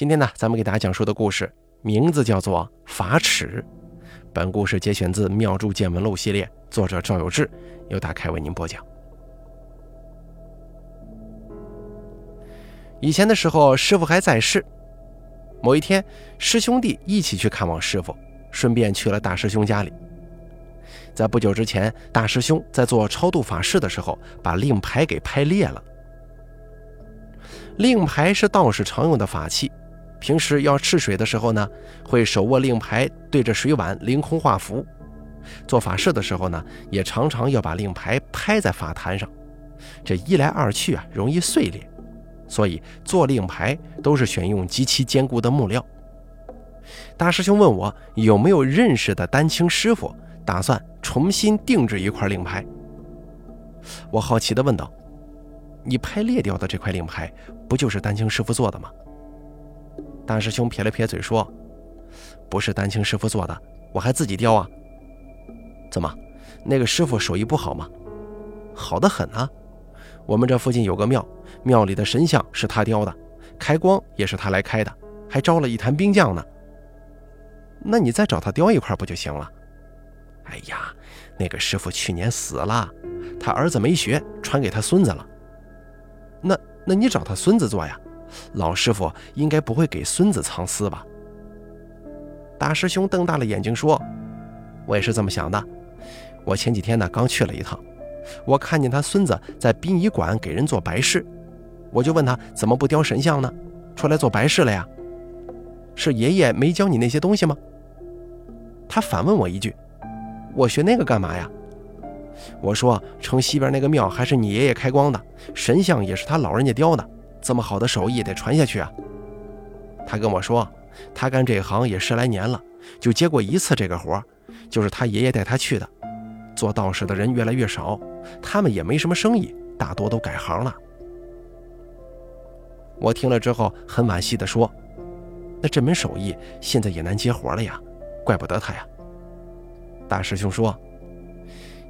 今天呢，咱们给大家讲述的故事名字叫做《法尺》。本故事节选自《妙著见闻录》系列，作者赵有志，由大开为您播讲。以前的时候，师傅还在世。某一天，师兄弟一起去看望师傅，顺便去了大师兄家里。在不久之前，大师兄在做超度法事的时候，把令牌给拍裂了。令牌是道士常用的法器。平时要赤水的时候呢，会手握令牌，对着水碗凌空画符；做法事的时候呢，也常常要把令牌拍在法坛上。这一来二去啊，容易碎裂，所以做令牌都是选用极其坚固的木料。大师兄问我有没有认识的丹青师傅，打算重新定制一块令牌。我好奇地问道：“你拍裂掉的这块令牌，不就是丹青师傅做的吗？”大师兄撇了撇嘴说：“不是丹青师傅做的，我还自己雕啊。怎么，那个师傅手艺不好吗？好的很啊。我们这附近有个庙，庙里的神像是他雕的，开光也是他来开的，还招了一坛兵将呢。那你再找他雕一块不就行了？哎呀，那个师傅去年死了，他儿子没学，传给他孙子了。那那你找他孙子做呀？”老师傅应该不会给孙子藏私吧？大师兄瞪大了眼睛说：“我也是这么想的。我前几天呢刚去了一趟，我看见他孙子在殡仪馆给人做白事，我就问他怎么不雕神像呢？出来做白事了呀？是爷爷没教你那些东西吗？”他反问我一句：“我学那个干嘛呀？”我说：“城西边那个庙还是你爷爷开光的，神像也是他老人家雕的。”这么好的手艺得传下去啊！他跟我说，他干这行也十来年了，就接过一次这个活，就是他爷爷带他去的。做道士的人越来越少，他们也没什么生意，大多都改行了。我听了之后很惋惜地说：“那这门手艺现在也难接活了呀，怪不得他呀。”大师兄说：“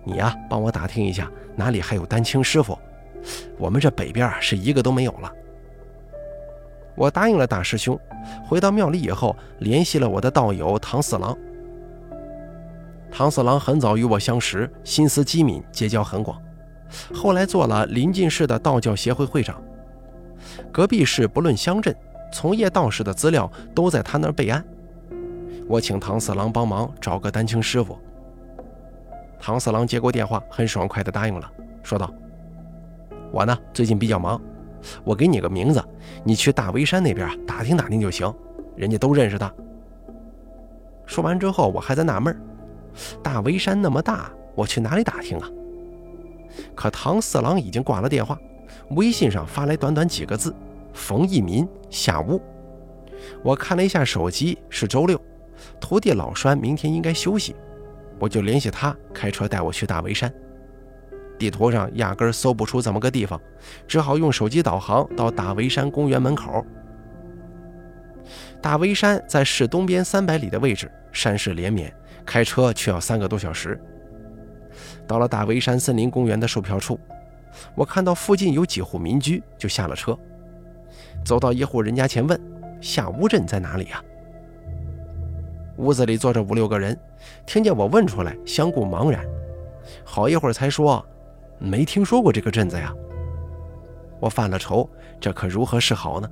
你呀，帮我打听一下哪里还有丹青师傅，我们这北边啊是一个都没有了。”我答应了大师兄，回到庙里以后，联系了我的道友唐四郎。唐四郎很早与我相识，心思机敏，结交很广，后来做了临近市的道教协会会长。隔壁市不论乡镇，从业道士的资料都在他那儿备案。我请唐四郎帮忙找个丹青师傅。唐四郎接过电话，很爽快地答应了，说道：“我呢，最近比较忙。”我给你个名字，你去大围山那边打听打听就行，人家都认识他。说完之后，我还在纳闷大围山那么大，我去哪里打听啊？可唐四郎已经挂了电话，微信上发来短短几个字：“冯一民下屋。”我看了一下手机，是周六，徒弟老栓明天应该休息，我就联系他开车带我去大围山。地图上压根搜不出怎么个地方，只好用手机导航到大围山公园门口。大围山在市东边三百里的位置，山势连绵，开车却要三个多小时。到了大围山森林公园的售票处，我看到附近有几户民居，就下了车，走到一户人家前问：“下乌镇在哪里呀？”屋子里坐着五六个人，听见我问出来，相顾茫然，好一会儿才说。没听说过这个镇子呀，我犯了愁，这可如何是好呢？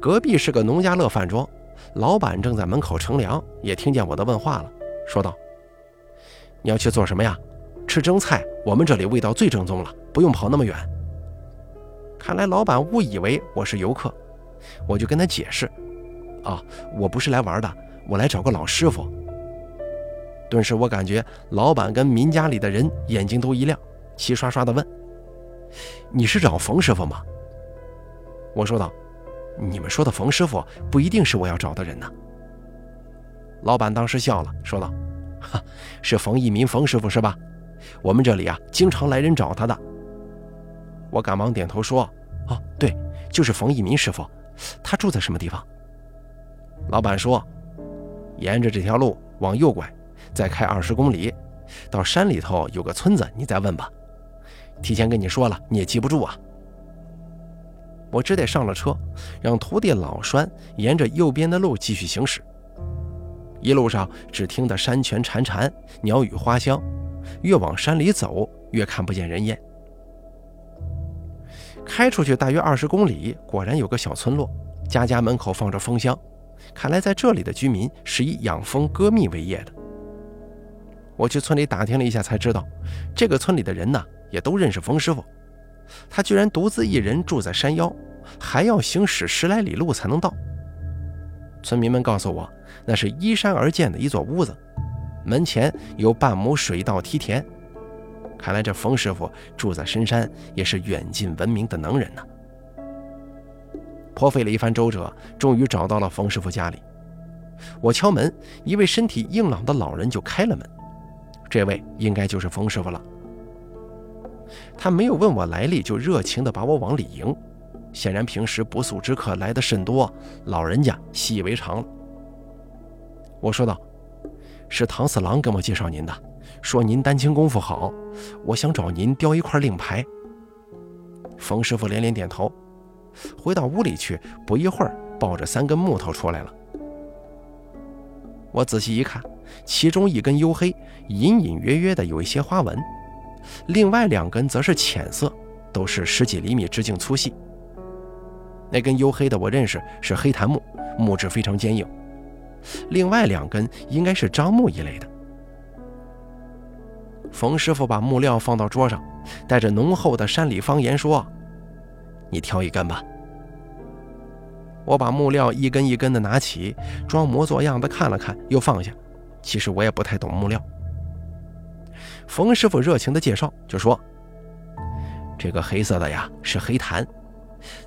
隔壁是个农家乐饭庄，老板正在门口乘凉，也听见我的问话了，说道：“你要去做什么呀？吃蒸菜，我们这里味道最正宗了，不用跑那么远。”看来老板误以为我是游客，我就跟他解释：“啊，我不是来玩的，我来找个老师傅。”顿时，我感觉老板跟民家里的人眼睛都一亮，齐刷刷地问：“你是找冯师傅吗？”我说道：“你们说的冯师傅不一定是我要找的人呢。”老板当时笑了，说道：“哈，是冯一民冯师傅是吧？我们这里啊，经常来人找他的。”我赶忙点头说：“哦，对，就是冯一民师傅。他住在什么地方？”老板说：“沿着这条路往右拐。”再开二十公里，到山里头有个村子，你再问吧。提前跟你说了，你也记不住啊。我只得上了车，让徒弟老栓沿着右边的路继续行驶。一路上只听得山泉潺潺，鸟语花香，越往山里走越看不见人烟。开出去大约二十公里，果然有个小村落，家家门口放着蜂箱，看来在这里的居民是以养蜂割蜜为业的。我去村里打听了一下，才知道这个村里的人呢，也都认识冯师傅。他居然独自一人住在山腰，还要行驶十来里路才能到。村民们告诉我，那是依山而建的一座屋子，门前有半亩水稻梯田。看来这冯师傅住在深山，也是远近闻名的能人呢。颇费了一番周折，终于找到了冯师傅家里。我敲门，一位身体硬朗的老人就开了门。这位应该就是冯师傅了。他没有问我来历，就热情地把我往里迎。显然平时不速之客来的甚多，老人家习以为常了。我说道：“是唐四郎跟我介绍您的，说您丹青功夫好，我想找您雕一块令牌。”冯师傅连连点头，回到屋里去，不一会儿抱着三根木头出来了。我仔细一看，其中一根黝黑，隐隐约约的有一些花纹；另外两根则是浅色，都是十几厘米直径粗细。那根黝黑的我认识，是黑檀木，木质非常坚硬；另外两根应该是樟木一类的。冯师傅把木料放到桌上，带着浓厚的山里方言说：“你挑一根吧。”我把木料一根一根的拿起，装模作样的看了看，又放下。其实我也不太懂木料。冯师傅热情的介绍，就说：“这个黑色的呀是黑檀，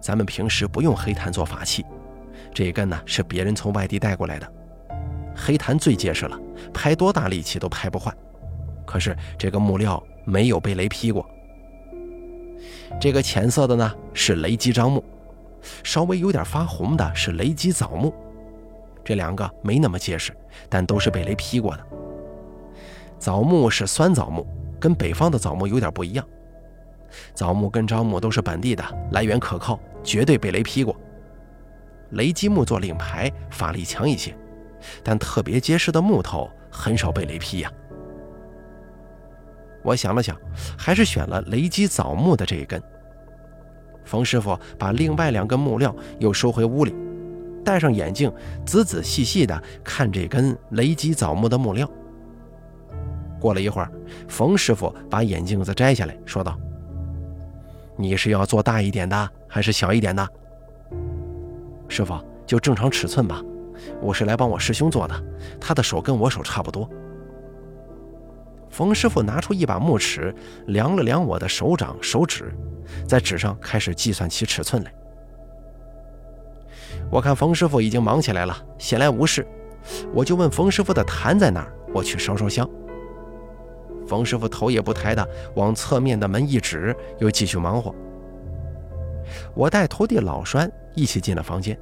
咱们平时不用黑檀做法器，这根呢是别人从外地带过来的。黑檀最结实了，拍多大力气都拍不坏。可是这个木料没有被雷劈过。这个浅色的呢是雷击樟木。”稍微有点发红的是雷击枣木，这两个没那么结实，但都是被雷劈过的。枣木是酸枣木，跟北方的枣木有点不一样。枣木跟樟木都是本地的，来源可靠，绝对被雷劈过。雷击木做令牌法力强一些，但特别结实的木头很少被雷劈呀。我想了想，还是选了雷击枣木的这一根。冯师傅把另外两根木料又收回屋里，戴上眼镜，仔仔细细地看这根雷击枣木的木料。过了一会儿，冯师傅把眼镜子摘下来说道：“你是要做大一点的，还是小一点的？”师傅，就正常尺寸吧。我是来帮我师兄做的，他的手跟我手差不多。冯师傅拿出一把木尺，量了量我的手掌、手指，在纸上开始计算起尺寸来。我看冯师傅已经忙起来了，闲来无事，我就问冯师傅的坛在哪儿，我去烧烧香。冯师傅头也不抬的往侧面的门一指，又继续忙活。我带徒弟老栓一起进了房间，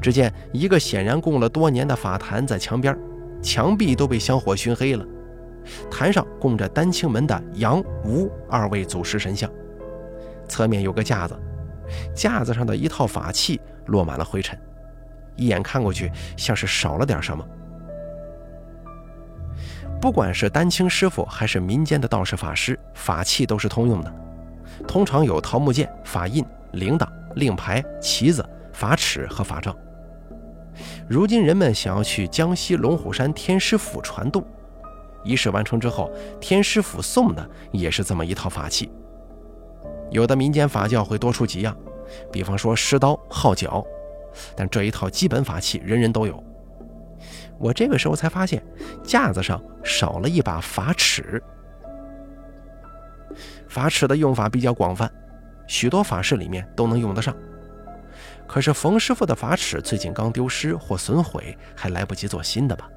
只见一个显然供了多年的法坛在墙边，墙壁都被香火熏黑了。坛上供着丹青门的杨、吴二位祖师神像，侧面有个架子，架子上的一套法器落满了灰尘，一眼看过去像是少了点什么。不管是丹青师傅还是民间的道士法师，法器都是通用的，通常有桃木剑、法印、铃铛、令牌、旗子、法尺和法杖。如今人们想要去江西龙虎山天师府传渡。仪式完成之后，天师府送的也是这么一套法器。有的民间法教会多出几样，比方说施刀、号角，但这一套基本法器人人都有。我这个时候才发现，架子上少了一把法尺。法尺的用法比较广泛，许多法事里面都能用得上。可是冯师傅的法尺最近刚丢失或损毁，还来不及做新的吧？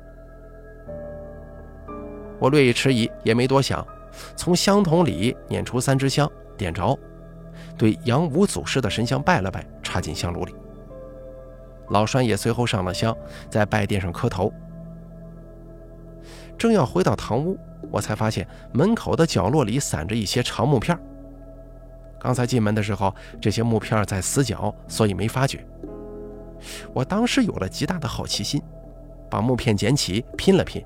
我略一迟疑，也没多想，从香筒里捻出三支香，点着，对杨武祖师的神像拜了拜，插进香炉里。老栓也随后上了香，在拜殿上磕头。正要回到堂屋，我才发现门口的角落里散着一些长木片。刚才进门的时候，这些木片在死角，所以没发觉。我当时有了极大的好奇心，把木片捡起拼了拼，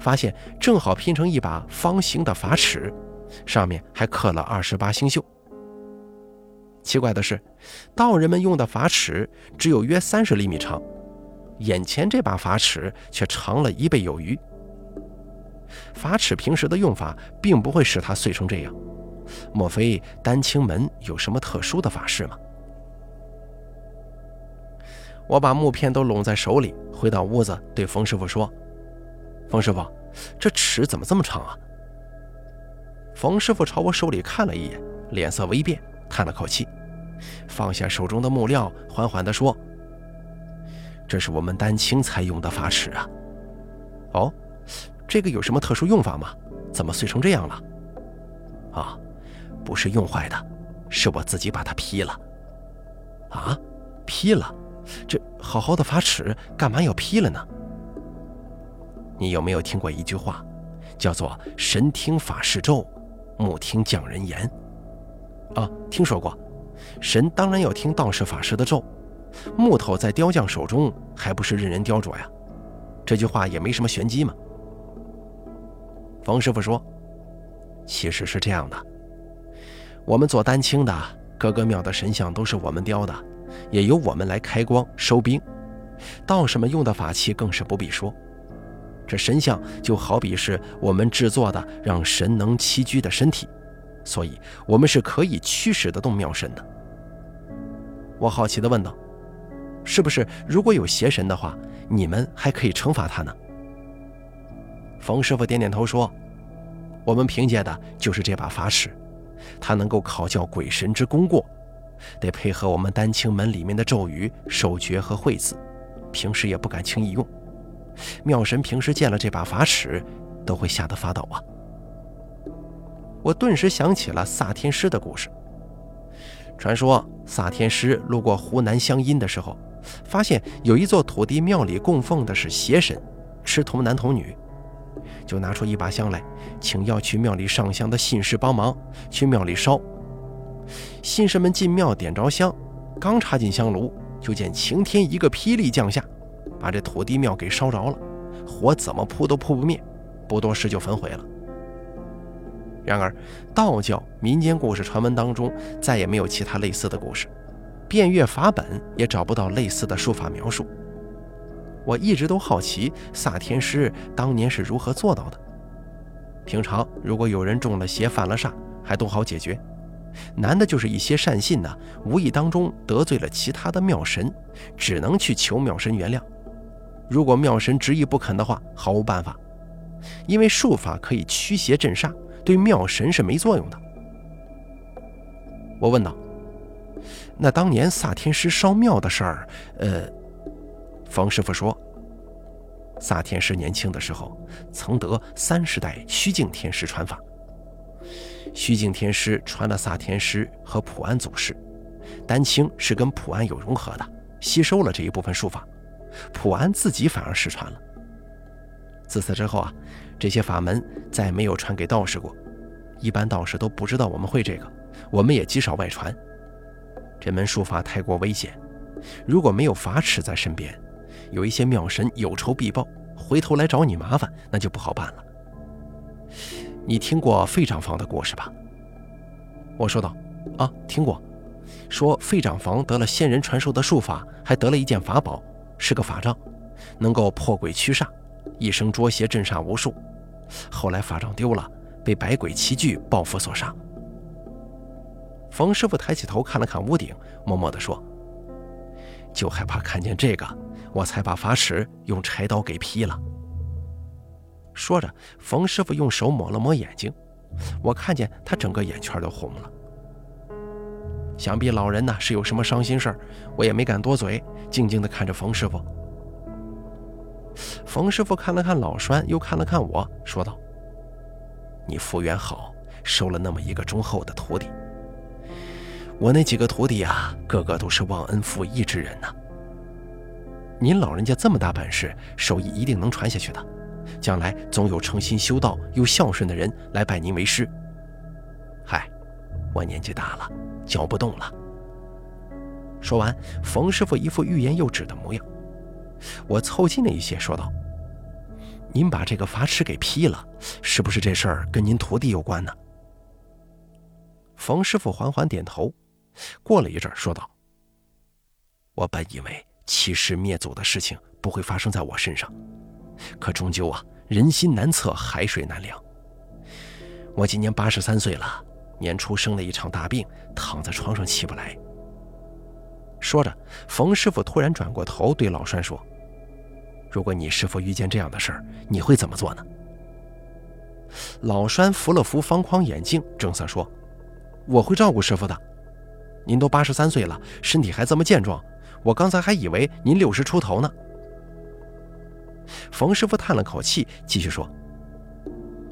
发现正好拼成一把方形的法尺，上面还刻了二十八星宿。奇怪的是，道人们用的法尺只有约三十厘米长，眼前这把法尺却长了一倍有余。法尺平时的用法并不会使它碎成这样，莫非丹青门有什么特殊的法事吗？我把木片都拢在手里，回到屋子，对冯师傅说：“冯师傅，这尺怎么这么长啊？”冯师傅朝我手里看了一眼，脸色微变，叹了口气，放下手中的木料，缓缓地说：“这是我们丹青才用的法尺啊。”“哦，这个有什么特殊用法吗？怎么碎成这样了？”“啊，不是用坏的，是我自己把它劈了。”“啊，劈了？”这好好的法尺，干嘛要劈了呢？你有没有听过一句话，叫做“神听法事咒，木听匠人言”？啊，听说过。神当然要听道士法师的咒，木头在雕匠手中还不是任人雕琢呀？这句话也没什么玄机嘛。冯师傅说：“其实是这样的，我们做丹青的，各个庙的神像都是我们雕的。”也由我们来开光收兵，道士们用的法器更是不必说。这神像就好比是我们制作的让神能栖居的身体，所以我们是可以驱使得动庙神的。我好奇地问道：“是不是如果有邪神的话，你们还可以惩罚他呢？”冯师傅点点头说：“我们凭借的就是这把法尺，它能够考教鬼神之功过。”得配合我们丹青门里面的咒语、手诀和会字，平时也不敢轻易用。妙神平时见了这把法尺，都会吓得发抖啊！我顿时想起了萨天师的故事。传说萨天师路过湖南湘阴的时候，发现有一座土地庙里供奉的是邪神，吃童男童女，就拿出一把香来，请要去庙里上香的信士帮忙去庙里烧。信士们进庙点着香，刚插进香炉，就见晴天一个霹雳降下，把这土地庙给烧着了，火怎么扑都扑不灭，不多时就焚毁了。然而，道教民间故事传闻当中再也没有其他类似的故事，遍阅法本也找不到类似的术法描述。我一直都好奇萨天师当年是如何做到的。平常如果有人中了邪犯了煞，还都好解决。难的就是一些善信呢，无意当中得罪了其他的庙神，只能去求庙神原谅。如果庙神执意不肯的话，毫无办法，因为术法可以驱邪镇煞，对庙神是没作用的。我问道：“那当年萨天师烧庙的事儿，呃，冯师傅说，萨天师年轻的时候曾得三十代虚境天师传法。”虚境天师传了萨天师和普安祖师，丹青是跟普安有融合的，吸收了这一部分术法，普安自己反而失传了。自此之后啊，这些法门再没有传给道士过，一般道士都不知道我们会这个，我们也极少外传。这门术法太过危险，如果没有法尺在身边，有一些庙神有仇必报，回头来找你麻烦，那就不好办了。你听过费长房的故事吧？我说道：“啊，听过。说费长房得了仙人传授的术法，还得了一件法宝，是个法杖，能够破鬼驱煞，一生捉邪镇煞无数。后来法杖丢了，被百鬼齐聚报复所杀。”冯师傅抬起头看了看屋顶，默默地说：“就害怕看见这个，我才把法尺用柴刀给劈了。”说着，冯师傅用手抹了抹眼睛，我看见他整个眼圈都红了。想必老人呢是有什么伤心事儿，我也没敢多嘴，静静地看着冯师傅。冯师傅看了看老栓，又看了看我，说道：“你福缘好，收了那么一个忠厚的徒弟。我那几个徒弟啊，个个都是忘恩负义之人呐。您老人家这么大本事，手艺一定能传下去的。”将来总有诚心修道又孝顺的人来拜您为师。嗨，我年纪大了，搅不动了。说完，冯师傅一副欲言又止的模样。我凑近了一些，说道：“您把这个法尺给劈了，是不是这事儿跟您徒弟有关呢？”冯师傅缓缓点头，过了一阵，说道：“我本以为欺师灭祖的事情不会发生在我身上，可终究啊，人心难测，海水难量。我今年八十三岁了，年初生了一场大病，躺在床上起不来。”说着，冯师傅突然转过头对老栓说：“如果你师傅遇见这样的事儿，你会怎么做呢？”老栓扶了扶方框眼镜，正色说：“我会照顾师傅的。您都八十三岁了，身体还这么健壮，我刚才还以为您六十出头呢。”冯师傅叹了口气，继续说：“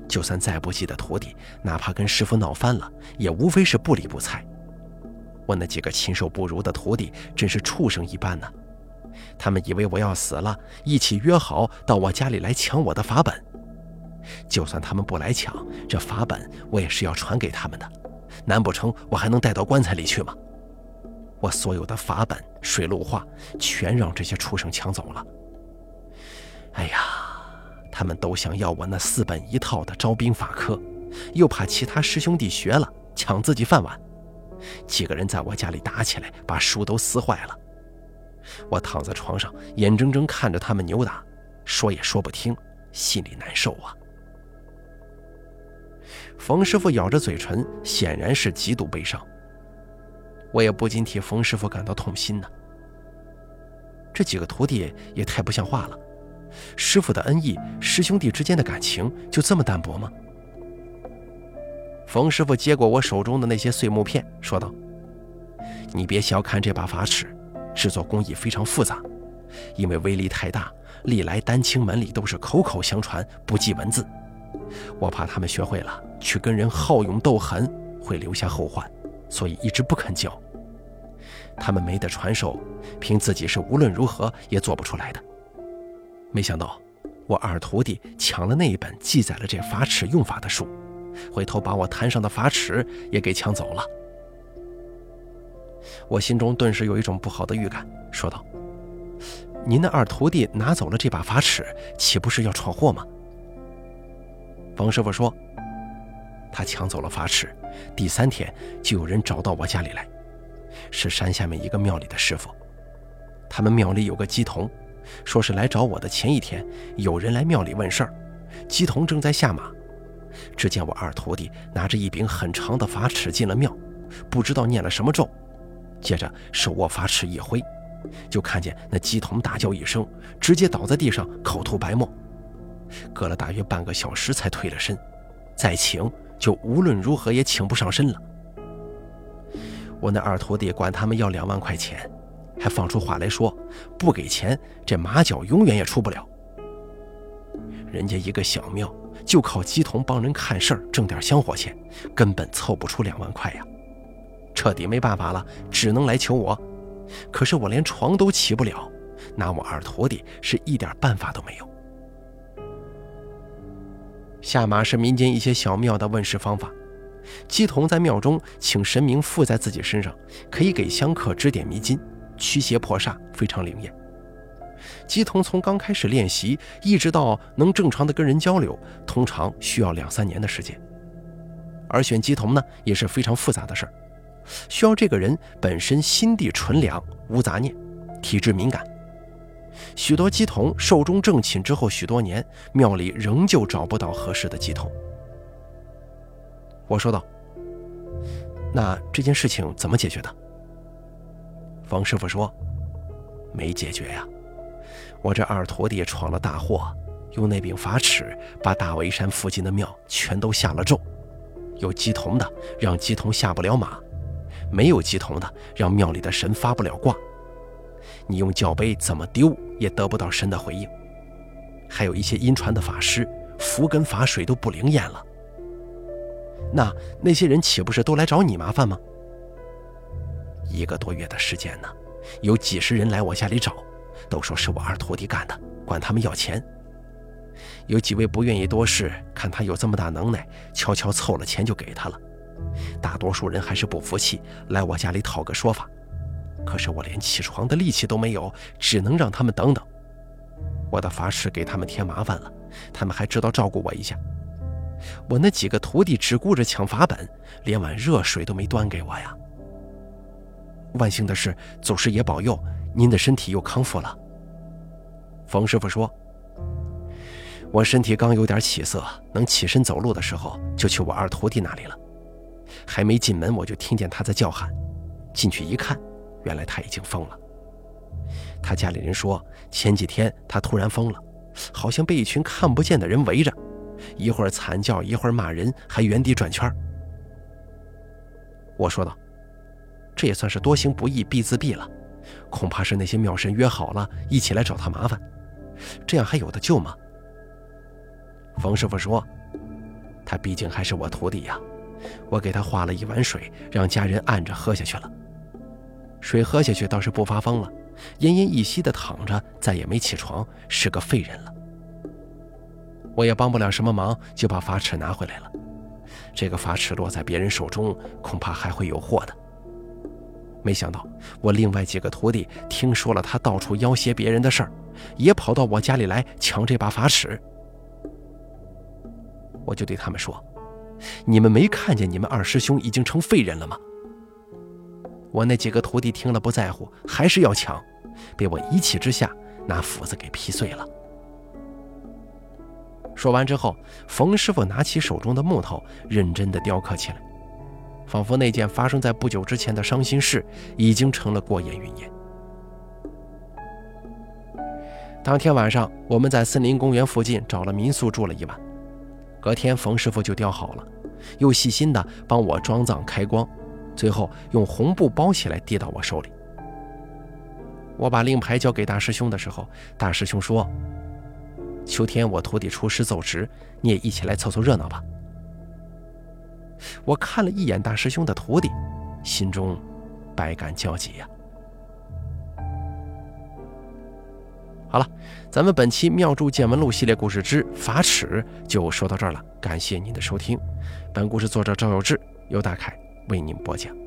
就算再不济的徒弟，哪怕跟师傅闹翻了，也无非是不理不睬。”我那几个禽兽不如的徒弟真是畜生一般呢，他们以为我要死了，一起约好到我家里来抢我的法本。就算他们不来抢，这法本我也是要传给他们的，难不成我还能带到棺材里去吗？我所有的法本、水陆画全让这些畜生抢走了。哎呀，他们都想要我那四本一套的招兵法科，又怕其他师兄弟学了抢自己饭碗。几个人在我家里打起来，把书都撕坏了。我躺在床上，眼睁睁看着他们扭打，说也说不听，心里难受啊。冯师傅咬着嘴唇，显然是极度悲伤。我也不禁替冯师傅感到痛心呢。这几个徒弟也太不像话了，师傅的恩义，师兄弟之间的感情就这么淡薄吗？冯师傅接过我手中的那些碎木片，说道：“你别小看这把法尺，制作工艺非常复杂，因为威力太大，历来丹青门里都是口口相传，不记文字。我怕他们学会了去跟人好勇斗狠，会留下后患，所以一直不肯教。他们没得传授，凭自己是无论如何也做不出来的。没想到，我二徒弟抢了那一本记载了这法尺用法的书。”回头把我坛上的法尺也给抢走了，我心中顿时有一种不好的预感，说道：“您的二徒弟拿走了这把法尺，岂不是要闯祸吗？”冯师傅说：“他抢走了法尺，第三天就有人找到我家里来，是山下面一个庙里的师傅。他们庙里有个鸡童，说是来找我的前一天，有人来庙里问事儿，鸡童正在下马。”只见我二徒弟拿着一柄很长的法尺进了庙，不知道念了什么咒，接着手握法尺一挥，就看见那鸡童大叫一声，直接倒在地上，口吐白沫。隔了大约半个小时才退了身，再请就无论如何也请不上身了。我那二徒弟管他们要两万块钱，还放出话来说，不给钱这马脚永远也出不了。人家一个小庙。就靠鸡童帮人看事儿挣点香火钱，根本凑不出两万块呀！彻底没办法了，只能来求我。可是我连床都起不了，拿我二徒弟是一点办法都没有。下马是民间一些小庙的问世方法，鸡童在庙中请神明附在自己身上，可以给香客指点迷津，驱邪破煞，非常灵验。鸡童从刚开始练习，一直到能正常的跟人交流，通常需要两三年的时间。而选鸡童呢，也是非常复杂的事儿，需要这个人本身心地纯良，无杂念，体质敏感。许多鸡童寿终正寝之后许多年，庙里仍旧找不到合适的鸡童。我说道：“那这件事情怎么解决的？”方师傅说：“没解决呀。”我这二徒弟闯了大祸，用那柄法尺把大围山附近的庙全都下了咒。有鸡童的让鸡童下不了马，没有鸡童的让庙里的神发不了卦。你用教碑怎么丢也得不到神的回应。还有一些阴传的法师符跟法水都不灵验了。那那些人岂不是都来找你麻烦吗？一个多月的时间呢，有几十人来我家里找。都说是我二徒弟干的，管他们要钱。有几位不愿意多事，看他有这么大能耐，悄悄凑了钱就给他了。大多数人还是不服气，来我家里讨个说法。可是我连起床的力气都没有，只能让他们等等。我的法师给他们添麻烦了，他们还知道照顾我一下。我那几个徒弟只顾着抢法本，连碗热水都没端给我呀。万幸的是，祖师爷保佑，您的身体又康复了。冯师傅说：“我身体刚有点起色，能起身走路的时候，就去我二徒弟那里了。还没进门，我就听见他在叫喊，进去一看。”原来他已经疯了。他家里人说，前几天他突然疯了，好像被一群看不见的人围着，一会儿惨叫，一会儿骂人，还原地转圈。我说道：“这也算是多行不义必自毙了，恐怕是那些庙神约好了一起来找他麻烦，这样还有的救吗？”冯师傅说：“他毕竟还是我徒弟呀，我给他化了一碗水，让家人按着喝下去了。”水喝下去倒是不发疯了，奄奄一息的躺着，再也没起床，是个废人了。我也帮不了什么忙，就把法尺拿回来了。这个法尺落在别人手中，恐怕还会有祸的。没想到我另外几个徒弟听说了他到处要挟别人的事儿，也跑到我家里来抢这把法尺。我就对他们说：“你们没看见你们二师兄已经成废人了吗？”我那几个徒弟听了不在乎，还是要抢，被我一气之下拿斧子给劈碎了。说完之后，冯师傅拿起手中的木头，认真的雕刻起来，仿佛那件发生在不久之前的伤心事已经成了过眼云烟。当天晚上，我们在森林公园附近找了民宿住了一晚，隔天冯师傅就雕好了，又细心的帮我装藏开光。最后用红布包起来，递到我手里。我把令牌交给大师兄的时候，大师兄说：“秋天我徒弟出师奏职，你也一起来凑凑热闹吧。”我看了一眼大师兄的徒弟，心中百感交集呀。好了，咱们本期《妙著见闻录》系列故事之法尺就说到这儿了，感谢您的收听。本故事作者赵有志，由大凯。为您播讲。